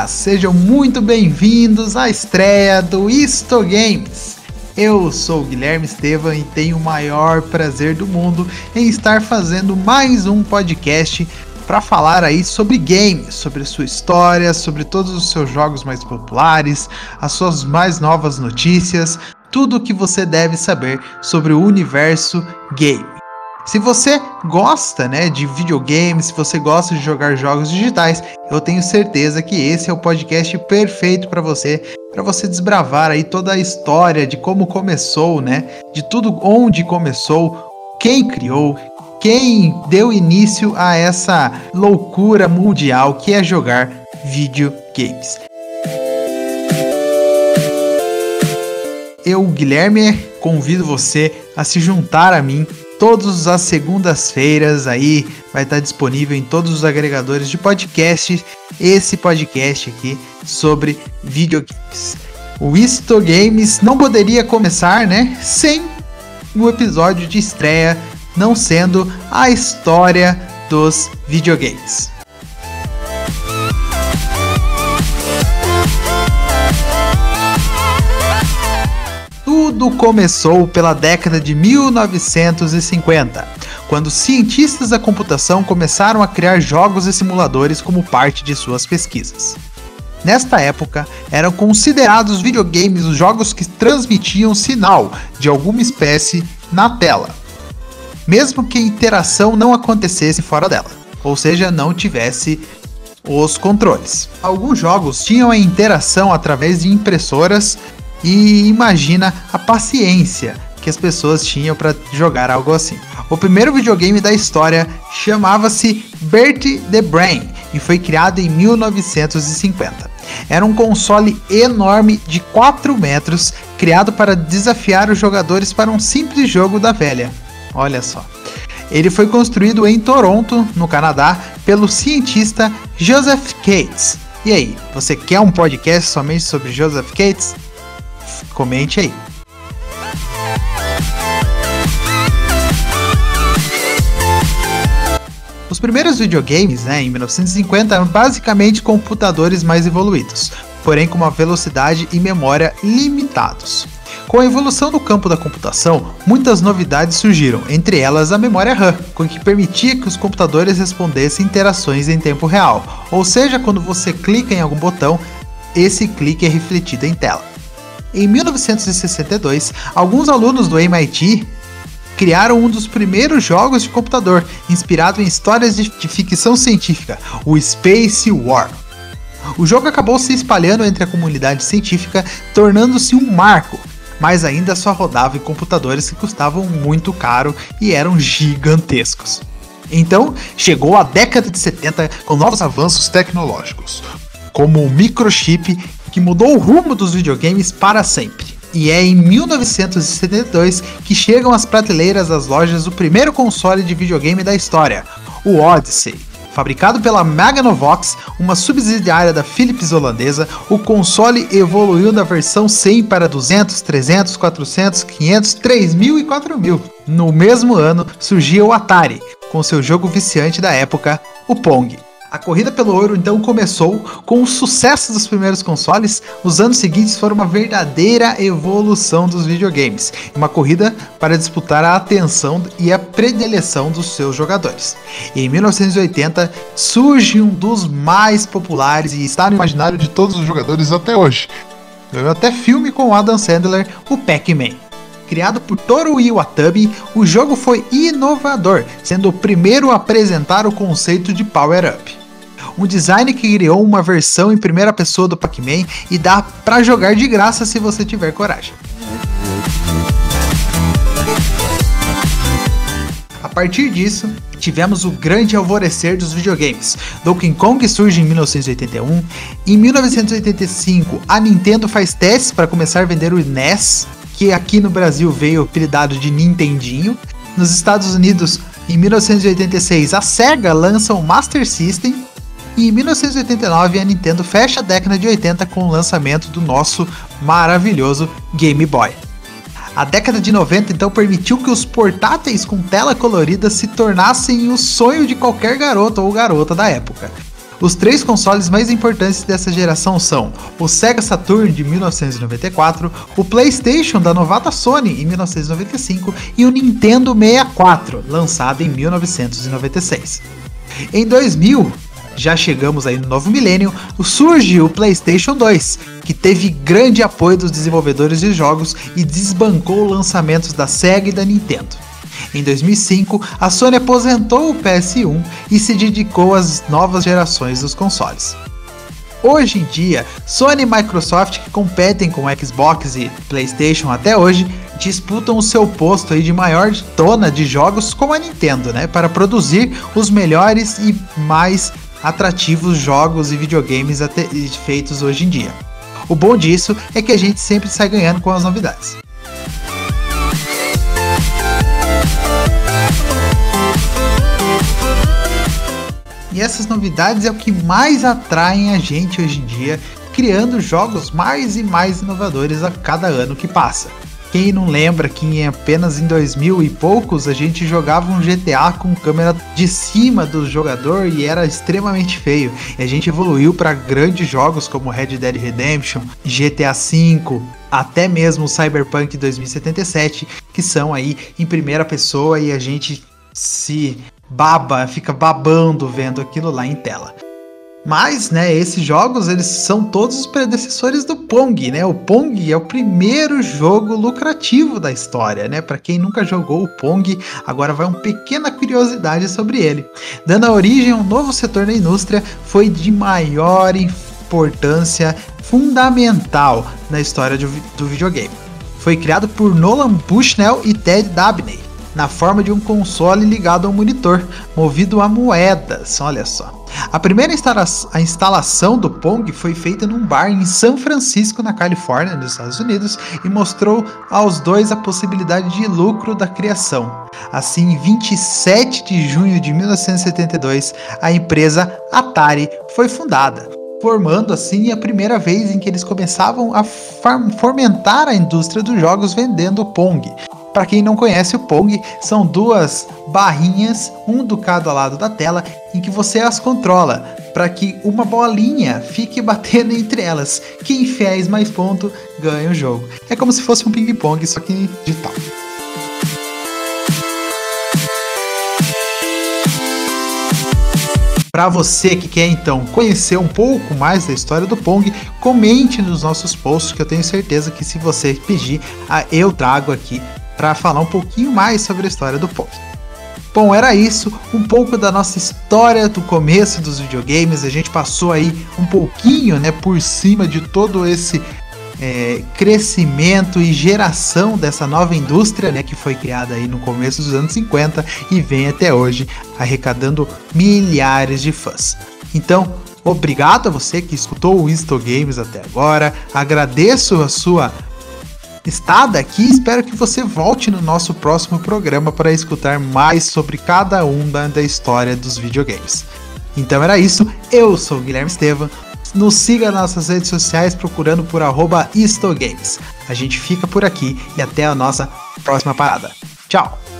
Olá, sejam muito bem-vindos à estreia do Isto Games. Eu sou Guilherme Estevam e tenho o maior prazer do mundo em estar fazendo mais um podcast para falar aí sobre games, sobre sua história, sobre todos os seus jogos mais populares, as suas mais novas notícias, tudo o que você deve saber sobre o universo game. Se você gosta, né, de videogames, se você gosta de jogar jogos digitais, eu tenho certeza que esse é o podcast perfeito para você, para você desbravar aí toda a história de como começou, né, de tudo onde começou, quem criou, quem deu início a essa loucura mundial que é jogar videogames. Eu, Guilherme, convido você a se juntar a mim todas as segundas-feiras aí vai estar disponível em todos os agregadores de podcast esse podcast aqui sobre videogames. O Isto Games não poderia começar, né, sem o episódio de estreia não sendo a história dos videogames. Tudo começou pela década de 1950, quando cientistas da computação começaram a criar jogos e simuladores como parte de suas pesquisas. Nesta época, eram considerados videogames os jogos que transmitiam sinal de alguma espécie na tela, mesmo que a interação não acontecesse fora dela, ou seja, não tivesse os controles. Alguns jogos tinham a interação através de impressoras e imagina a paciência que as pessoas tinham para jogar algo assim. O primeiro videogame da história chamava-se Bertie the Brain e foi criado em 1950. Era um console enorme de 4 metros, criado para desafiar os jogadores para um simples jogo da velha. Olha só. Ele foi construído em Toronto, no Canadá, pelo cientista Joseph Cates. E aí, você quer um podcast somente sobre Joseph Cates? Comente aí. Os primeiros videogames, né, em 1950, eram basicamente computadores mais evoluídos, porém com uma velocidade e memória limitados. Com a evolução do campo da computação, muitas novidades surgiram, entre elas a memória RAM, com que permitia que os computadores respondessem interações em tempo real, ou seja, quando você clica em algum botão, esse clique é refletido em tela. Em 1962, alguns alunos do MIT criaram um dos primeiros jogos de computador, inspirado em histórias de, de ficção científica, o Space War. O jogo acabou se espalhando entre a comunidade científica, tornando-se um marco, mas ainda só rodava em computadores que custavam muito caro e eram gigantescos. Então, chegou a década de 70 com novos avanços tecnológicos, como o microchip que mudou o rumo dos videogames para sempre. E é em 1972 que chegam às prateleiras das lojas o primeiro console de videogame da história, o Odyssey. Fabricado pela Magnavox, uma subsidiária da Philips holandesa, o console evoluiu da versão 100 para 200, 300, 400, 500, 3000 e 4000. No mesmo ano, surgia o Atari, com seu jogo viciante da época, o Pong. A corrida pelo ouro então começou com o sucesso dos primeiros consoles. Os anos seguintes foram uma verdadeira evolução dos videogames, uma corrida para disputar a atenção e a predileção dos seus jogadores. Em 1980 surge um dos mais populares e está no imaginário de todos os jogadores até hoje. Ganhou até filme com Adam Sandler, o Pac-Man. Criado por Toru Iwatabe, o jogo foi inovador, sendo o primeiro a apresentar o conceito de power-up um design que criou uma versão em primeira pessoa do Pac-Man e dá para jogar de graça se você tiver coragem. A partir disso, tivemos o grande alvorecer dos videogames. Donkey Kong surge em 1981. Em 1985, a Nintendo faz testes para começar a vender o NES, que aqui no Brasil veio apelidado de Nintendinho. Nos Estados Unidos, em 1986, a Sega lança o Master System e em 1989 a Nintendo fecha a década de 80 com o lançamento do nosso maravilhoso Game Boy. A década de 90 então permitiu que os portáteis com tela colorida se tornassem o sonho de qualquer garoto ou garota da época. Os três consoles mais importantes dessa geração são o Sega Saturn de 1994, o PlayStation da novata Sony em 1995 e o Nintendo 64, lançado em 1996. Em 2000, já chegamos aí no novo milênio, surge o PlayStation 2, que teve grande apoio dos desenvolvedores de jogos e desbancou lançamentos da Sega e da Nintendo. Em 2005, a Sony aposentou o PS1 e se dedicou às novas gerações dos consoles. Hoje em dia, Sony e Microsoft, que competem com Xbox e PlayStation até hoje, disputam o seu posto aí de maior dona de jogos com a Nintendo, né, para produzir os melhores e mais atrativos jogos e videogames feitos hoje em dia. O bom disso é que a gente sempre sai ganhando com as novidades. E essas novidades é o que mais atraem a gente hoje em dia, criando jogos mais e mais inovadores a cada ano que passa. Quem não lembra que apenas em 2000 e poucos a gente jogava um GTA com câmera de cima do jogador e era extremamente feio. E a gente evoluiu para grandes jogos como Red Dead Redemption, GTA V, até mesmo Cyberpunk 2077, que são aí em primeira pessoa e a gente se baba, fica babando vendo aquilo lá em tela. Mas, né, esses jogos eles são todos os predecessores do Pong, né? O Pong é o primeiro jogo lucrativo da história, né? Para quem nunca jogou o Pong, agora vai uma pequena curiosidade sobre ele. Dando origem a um novo setor da indústria, foi de maior importância fundamental na história do videogame. Foi criado por Nolan Bushnell e Ted Dabney na forma de um console ligado ao monitor, movido a moedas. Olha só. A primeira instala a instalação do Pong foi feita num bar em São Francisco, na Califórnia, nos Estados Unidos, e mostrou aos dois a possibilidade de lucro da criação. Assim, em 27 de junho de 1972, a empresa Atari foi fundada, formando assim a primeira vez em que eles começavam a fomentar a indústria dos jogos vendendo Pong. Para quem não conhece o Pong, são duas barrinhas, um do cada lado da tela, em que você as controla para que uma bolinha fique batendo entre elas. Quem fez mais ponto ganha o jogo. É como se fosse um ping-pong, só que digital. Para você que quer então conhecer um pouco mais da história do Pong, comente nos nossos posts que eu tenho certeza que se você pedir, eu trago aqui para falar um pouquinho mais sobre a história do Pong. Bom, era isso, um pouco da nossa história do começo dos videogames. A gente passou aí um pouquinho, né, por cima de todo esse é, crescimento e geração dessa nova indústria, né, que foi criada aí no começo dos anos 50 e vem até hoje arrecadando milhares de fãs. Então, obrigado a você que escutou o Insto Games até agora. Agradeço a sua estada aqui. Espero que você volte no nosso próximo programa para escutar mais sobre cada um da, história dos videogames. Então era isso, eu sou o Guilherme Estevam. Nos siga nas nossas redes sociais procurando por arroba Games. A gente fica por aqui e até a nossa próxima parada. Tchau!